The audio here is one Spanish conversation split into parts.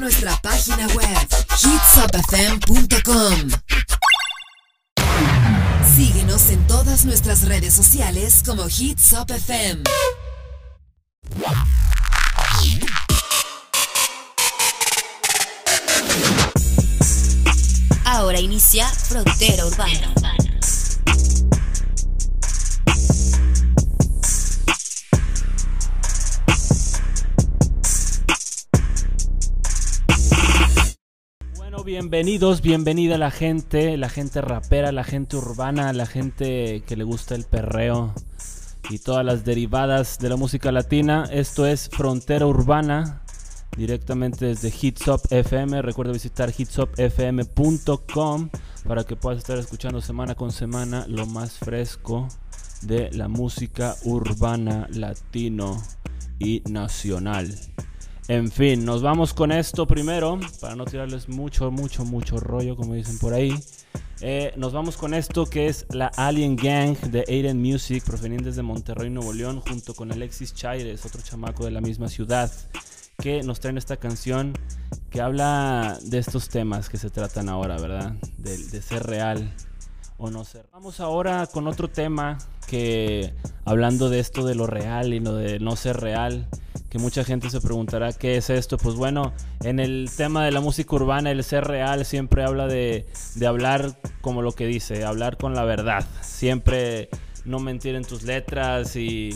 nuestra página web hitsupfm.com. Síguenos en todas nuestras redes sociales como hitsupfm. Ahora inicia Frontera Urbana. Bienvenidos, bienvenida la gente, la gente rapera, la gente urbana, la gente que le gusta el perreo y todas las derivadas de la música latina. Esto es Frontera Urbana, directamente desde Hitsop FM. Recuerda visitar hitsopfm.com para que puedas estar escuchando semana con semana lo más fresco de la música urbana latino y nacional. En fin, nos vamos con esto primero, para no tirarles mucho, mucho, mucho rollo, como dicen por ahí. Eh, nos vamos con esto que es la Alien Gang de Aiden Music, provenientes de Monterrey, Nuevo León, junto con Alexis Chaires, otro chamaco de la misma ciudad, que nos traen esta canción que habla de estos temas que se tratan ahora, ¿verdad? De, de ser real o no ser. Vamos ahora con otro tema que, hablando de esto de lo real y lo de no ser real, que mucha gente se preguntará qué es esto. Pues bueno, en el tema de la música urbana, el ser real siempre habla de, de hablar como lo que dice, hablar con la verdad. Siempre no mentir en tus letras y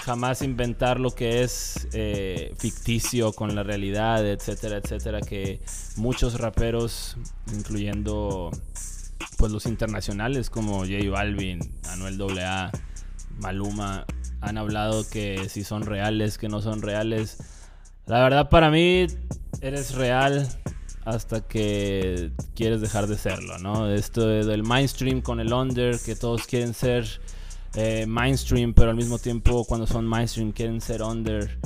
jamás inventar lo que es eh, ficticio con la realidad, etcétera, etcétera. Que muchos raperos, incluyendo pues los internacionales como J Balvin, Anuel AA, Maluma, han hablado que si son reales, que no son reales. La verdad para mí eres real hasta que quieres dejar de serlo, ¿no? Esto del mainstream con el under, que todos quieren ser eh, mainstream, pero al mismo tiempo cuando son mainstream quieren ser under.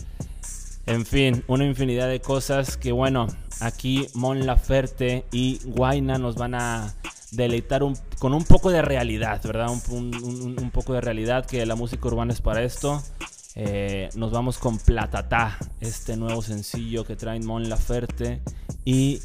En fin, una infinidad de cosas que bueno, aquí Mon Laferte y Guaina nos van a deleitar un, con un poco de realidad, ¿verdad? Un, poco de realidad que la música urbana es para esto. Eh, nos vamos con Platatá, este nuevo sencillo que traen Mon Laferte y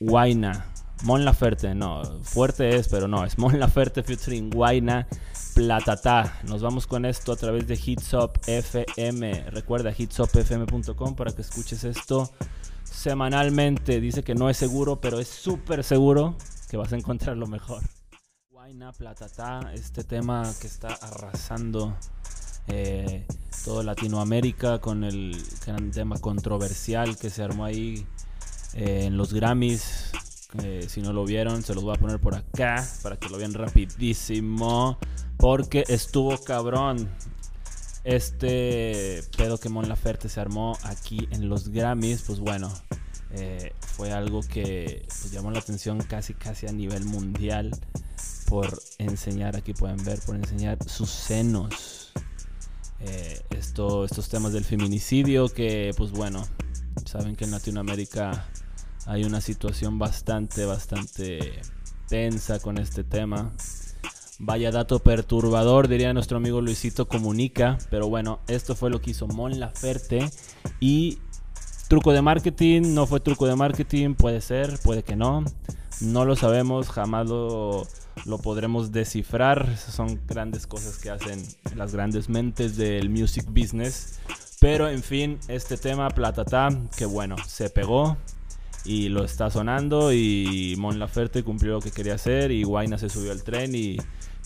Guaina. Mon Laferte, no, fuerte es, pero no, es Mon Laferte featuring Guaina, Platatá. Nos vamos con esto a través de Hitsop FM. Recuerda hitsopfm.com para que escuches esto semanalmente. Dice que no es seguro, pero es súper seguro que vas a encontrar lo mejor. Guaina Platatá, este tema que está arrasando eh, todo Latinoamérica con el gran tema controversial que se armó ahí eh, en los Grammys. Eh, si no lo vieron, se los voy a poner por acá para que lo vean rapidísimo. Porque estuvo cabrón. Este pedo que Mon Laferte se armó aquí en los Grammys, pues bueno, eh, fue algo que pues, llamó la atención casi casi a nivel mundial por enseñar, aquí pueden ver, por enseñar sus senos. Eh, esto, estos temas del feminicidio que pues bueno, saben que en Latinoamérica hay una situación bastante, bastante tensa con este tema. Vaya dato perturbador, diría nuestro amigo Luisito Comunica. Pero bueno, esto fue lo que hizo Mon Laferte. Y truco de marketing, no fue truco de marketing, puede ser, puede que no. No lo sabemos, jamás lo, lo podremos descifrar. Son grandes cosas que hacen las grandes mentes del music business. Pero en fin, este tema, Platata, que bueno, se pegó y lo está sonando. Y Mon Laferte cumplió lo que quería hacer. Y Guaina se subió al tren. Y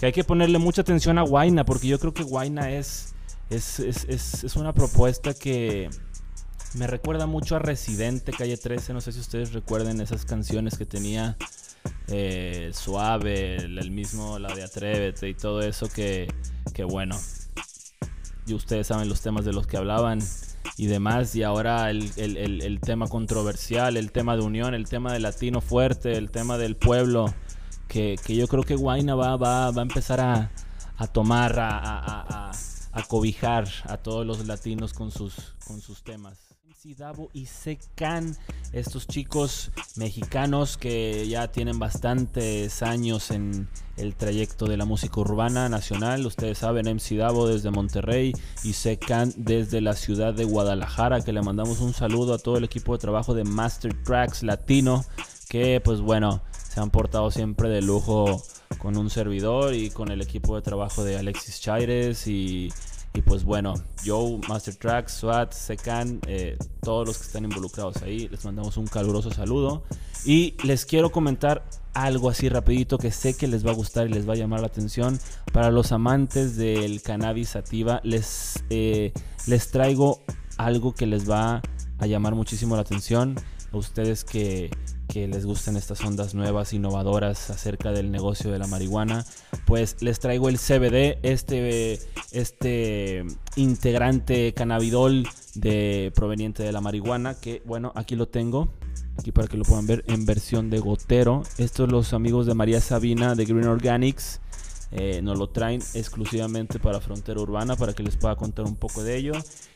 que hay que ponerle mucha atención a Guaina, porque yo creo que Guaina es, es, es, es, es una propuesta que me recuerda mucho a Residente, Calle 13. No sé si ustedes recuerden esas canciones que tenía eh, Suave, el, mismo, la de Atrévete y todo eso que, que bueno. Y ustedes saben los temas de los que hablaban y demás. Y ahora el, el, el, tema controversial, el tema de unión, el tema de latino fuerte, el tema del pueblo. Que, que yo creo que Guaina va, va, va a empezar a, a tomar, a, a, a, cobijar a todos los latinos con sus, con sus temas. MC Davo y Secan, estos chicos mexicanos que ya tienen bastantes años en el trayecto de la música urbana nacional. Ustedes saben, MC Davo desde Monterrey y Secan desde la ciudad de Guadalajara, que le mandamos un saludo a todo el equipo de trabajo de Master Tracks Latino, que pues bueno, se han portado siempre de lujo con un servidor y con el equipo de trabajo de Alexis Chaires y y pues bueno, Joe, Master Tracks, SWAT, Secan, eh, todos los que están involucrados ahí, les mandamos un caluroso saludo. Y les quiero comentar algo así rapidito que sé que les va a gustar y les va a llamar la atención. Para los amantes del cannabis sativa, les, eh, les traigo algo que les va a llamar muchísimo la atención. A ustedes que que les gusten estas ondas nuevas, innovadoras acerca del negocio de la marihuana, pues les traigo el CBD, este, este integrante cannabidol de, proveniente de la marihuana, que bueno, aquí lo tengo, aquí para que lo puedan ver en versión de gotero. Estos los amigos de María Sabina de Green Organics. Eh, nos lo traen exclusivamente para Frontera Urbana para que les pueda contar un poco de ello.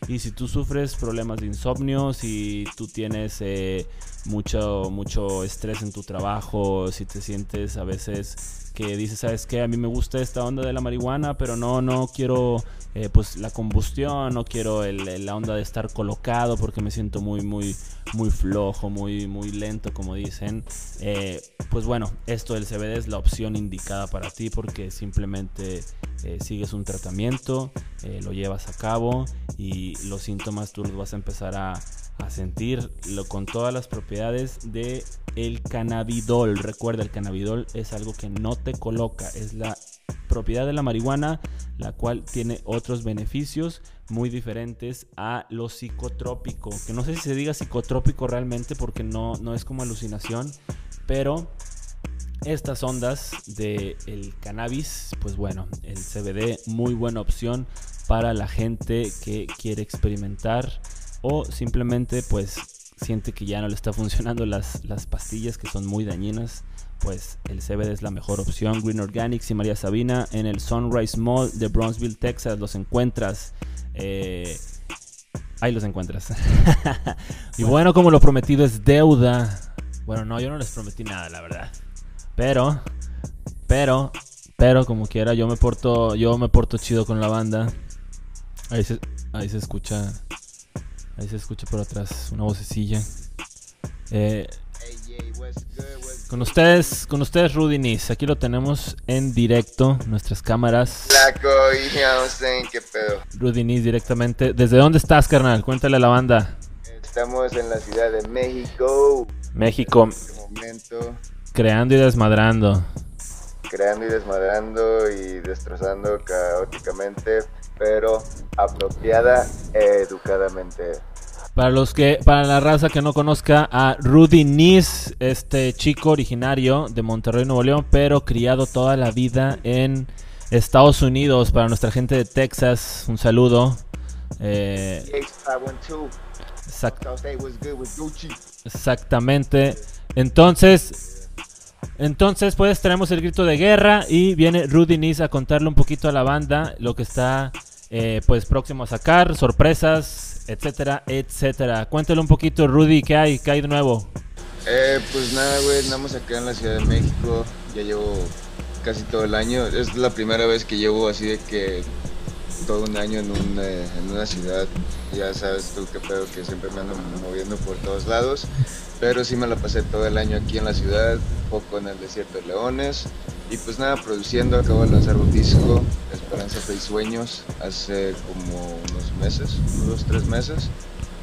Y si tú sufres problemas de insomnio, si tú tienes eh, mucho, mucho estrés en tu trabajo, si te sientes a veces que dices, ¿sabes qué? A mí me gusta esta onda de la marihuana, pero no, no quiero eh, pues la combustión, no quiero la onda de estar colocado porque me siento muy, muy, muy flojo, muy, muy lento, como dicen. Eh, pues bueno, esto del CBD es la opción indicada para ti porque simplemente eh, sigues un tratamiento, lo llevas a cabo y los síntomas tú los vas a empezar a, a sentirlo con todas las propiedades de el cannabidol. Recuerda, el cannabidol es algo que no te coloca, es la propiedad de la marihuana, la cual tiene otros beneficios muy diferentes a lo psicotrópico, que no sé si se diga psicotrópico realmente porque no, no es como alucinación, pero estas ondas del el cannabis, pues bueno, el CBD, muy buena opción para la gente que quiere experimentar o simplemente pues siente que ya no le está funcionando las, las pastillas que son muy dañinas, pues el CBD es la mejor opción. Green Organics y María Sabina en el Sunrise Mall de Bronzeville, Texas. Los encuentras. Eh, ahí los encuentras. y bueno, como lo prometido es deuda. Bueno, no, yo no les prometí nada, la verdad. Pero, pero, pero como quiera, yo me porto, yo me porto chido con la banda. Ahí se, ahí se escucha Ahí se escucha por atrás una vocecilla. Eh, con ustedes, con ustedes Rudy Nis, aquí lo tenemos en directo, nuestras cámaras. qué pedo. Rudy Nis directamente. ¿Desde dónde estás, carnal? Cuéntale a la banda. Estamos en la Ciudad de México. México. En este momento. Creando y desmadrando. Creando y desmadrando y destrozando caóticamente pero apropiada educadamente. Para los que, para la raza que no conozca a Rudy Nis, este chico originario de Monterrey, Nuevo León, pero criado toda la vida en Estados Unidos. Para nuestra gente de Texas, un saludo. Eh, exactamente. Entonces, entonces, pues tenemos el grito de guerra y viene Rudy Nis a contarle un poquito a la banda lo que está eh, pues próximo a sacar, sorpresas, etcétera, etcétera. Cuéntale un poquito, Rudy, ¿qué hay? ¿Qué hay de nuevo? Eh, pues nada, güey, andamos acá en la Ciudad de México, ya llevo casi todo el año. Es la primera vez que llevo así de que todo un año en, un, en una ciudad. Ya sabes tú qué pedo que siempre me ando moviendo por todos lados. Pero sí me la pasé todo el año aquí en la ciudad, poco en el desierto de Leones. Y pues nada, produciendo, acabo de lanzar un disco, Esperanza Fe y Sueños, hace como unos meses, unos tres meses.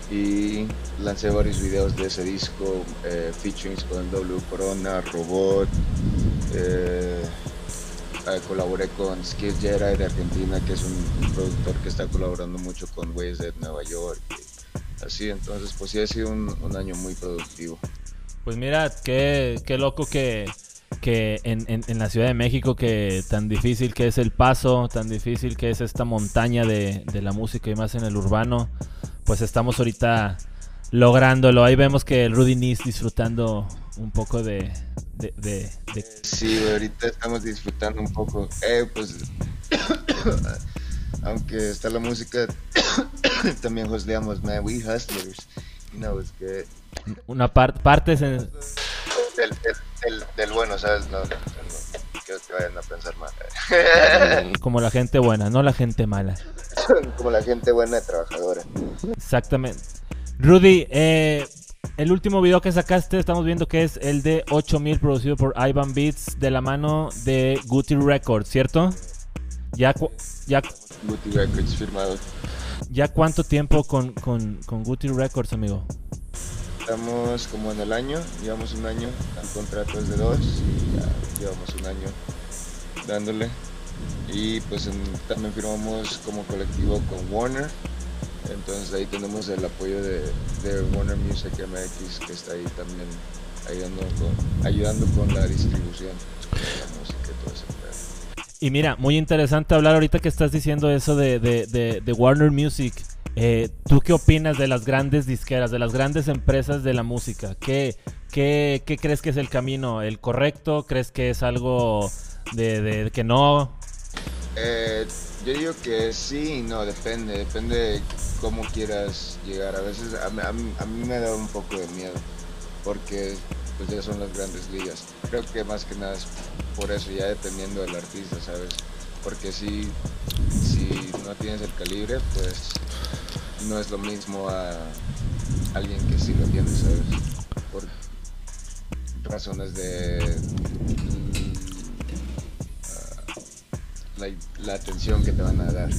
Y lancé varios videos de ese disco, eh, featurings con W Corona, Robot. Eh, eh, colaboré con Skills Jedi de Argentina, que es un, productor que está colaborando mucho con güeyes de Nueva York. así, entonces, pues sí ha sido un, un año muy productivo. Pues mira, qué, qué loco que que en, en, la Ciudad de México, que tan difícil que es el paso, tan difícil que es esta montaña de, de la música y más en el urbano, pues estamos ahorita lográndolo. Ahí vemos que el Rudy Nis disfrutando un poco de... de, de, Sí, ahorita estamos disfrutando un poco. Eh, pues, aunque está la música, también hosteamos, man, we hustlers. No, es que. Una parte partes en... Del, del, del, del bueno, ¿sabes? No, no, no, no quiero que vayan a pensar mal. como la gente buena, no la gente mala. Como la gente buena y trabajadora. Exactamente. Rudy, eh, el último video que sacaste, estamos viendo que es el de 8000 producido por Ivan Beats de la mano de Guti Records, ¿cierto? Ya, ya, Guti Records firmado. ya cuánto tiempo con, con, con Guti Records, amigo. Estamos como en el año, llevamos un año, el contrato es de dos y ya llevamos un año dándole. Y pues en- también firmamos como colectivo con Warner, entonces ahí tenemos el apoyo de, de Warner Music MX que está ahí también ayudando con, ayudando con la distribución de la música y todo eso. Y mira, muy interesante hablar ahorita que estás diciendo eso de, de- de- de Warner Music. Eh, ¿Tú qué opinas de las grandes disqueras, de las grandes empresas de la música? ¿Qué, qué, qué crees que es el camino? ¿El correcto? ¿Crees que es algo de, de que no? Eh, yo digo que sí y no, depende, depende de cómo quieras llegar. A veces a mí me da un poco de miedo, porque pues ya son las grandes ligas. Creo que más que nada es por eso, ya dependiendo del artista, ¿sabes? Porque si, si no tienes el calibre, pues no es lo mismo a alguien que sí lo tiene, ¿sabes? Por razones de la, la atención que te van a dar.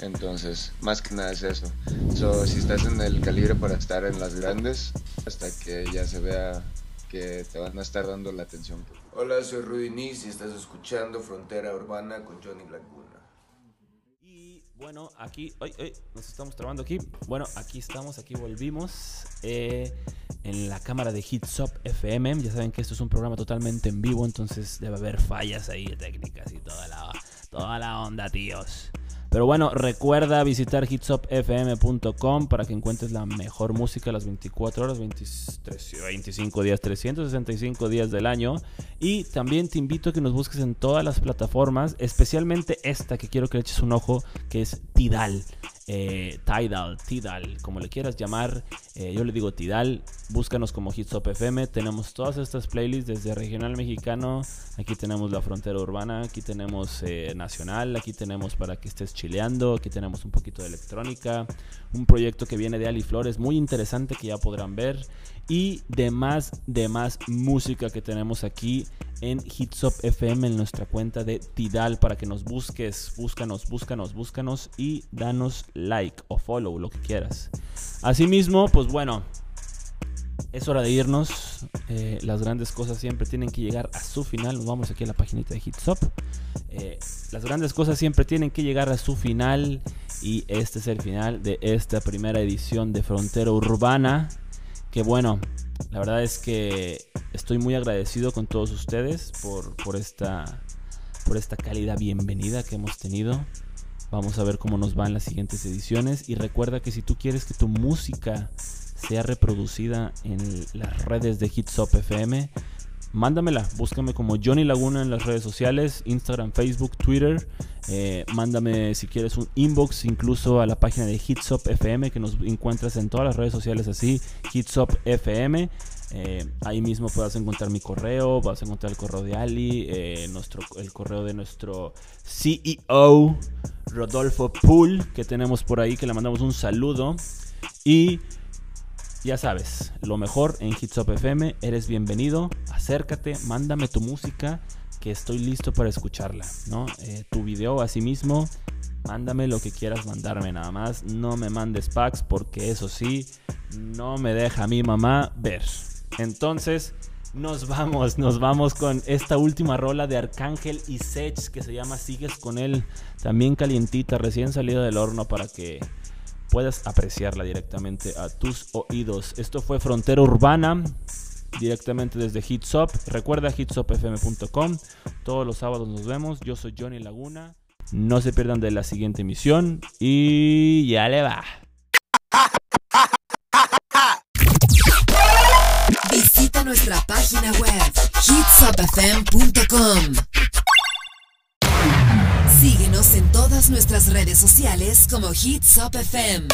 Entonces, más que nada es eso. So, si estás en el calibre para estar en las grandes, hasta que ya se vea que te van a estar dando la atención. Hola, soy Rudy Nis y estás escuchando Frontera Urbana con Johnny Laguna. Y bueno, aquí, ay, ay, nos estamos trabando aquí. Bueno, aquí estamos, aquí volvimos eh, en la cámara de Hitsop FM. Ya saben que esto es un programa totalmente en vivo, entonces debe haber fallas ahí técnicas y toda la, toda la onda, tíos. Pero bueno, recuerda visitar hitsopfm.com para que encuentres la mejor música las 24 horas, 23, 25 días, 365 días del año. Y también te invito a que nos busques en todas las plataformas, especialmente esta que quiero que le eches un ojo, que es Tidal. Eh, Tidal, Tidal, como le quieras llamar, eh, yo le digo Tidal, búscanos como Hitsop FM, tenemos todas estas playlists desde regional mexicano, aquí tenemos la frontera urbana, aquí tenemos eh, nacional, aquí tenemos para que estés chileando, aquí tenemos un poquito de electrónica, un proyecto que viene de Ali Flores, muy interesante que ya podrán ver, y demás, demás música que tenemos aquí en Hitsop FM en nuestra cuenta de Tidal para que nos busques, búscanos, búscanos, búscanos y danos like o follow, lo que quieras. Asimismo, pues bueno, es hora de irnos. Eh, las grandes cosas siempre tienen que llegar a su final. Nos vamos aquí a la paginita de Hitsop. Eh, las grandes cosas siempre tienen que llegar a su final. Y este es el final de esta primera edición de Frontera Urbana. Que bueno, la verdad es que estoy muy agradecido con todos ustedes por, por, esta, por esta cálida bienvenida que hemos tenido. Vamos a ver cómo nos van las siguientes ediciones. Y recuerda que si tú quieres que tu música sea reproducida en las redes de Hitsop FM, mándamela. Búscame como Johnny Laguna en las redes sociales, Instagram, Facebook, Twitter. Eh, mándame si quieres un inbox incluso a la página de Hitsop FM que nos encuentras en todas las redes sociales así, Hitsop FM. Eh, ahí mismo puedas encontrar mi correo, vas a encontrar el correo de Ali, eh, nuestro, el correo de nuestro CEO, Rodolfo Pool, que tenemos por ahí, que le mandamos un saludo. Y ya sabes, lo mejor en Hitsop FM, eres bienvenido, acércate, mándame tu música, que estoy listo para escucharla, ¿no? Eh, tu video asimismo, mándame lo que quieras mandarme nada más, no me mandes packs porque eso sí, no me deja mi mamá ver. Entonces, nos vamos, nos vamos con esta última rola de Arcángel y Sech que se llama Sigues con él, también calientita, recién salida del horno para que puedas apreciarla directamente a tus oídos. Esto fue Frontera Urbana, directamente desde Hitsop. Recuerda hitsopfm.com. Todos los sábados nos vemos. Yo soy Johnny Laguna. No se pierdan de la siguiente emisión. Y ya le va. Visita nuestra página web hitsopfm.com. Síguenos en todas nuestras redes sociales como Hitsop FM.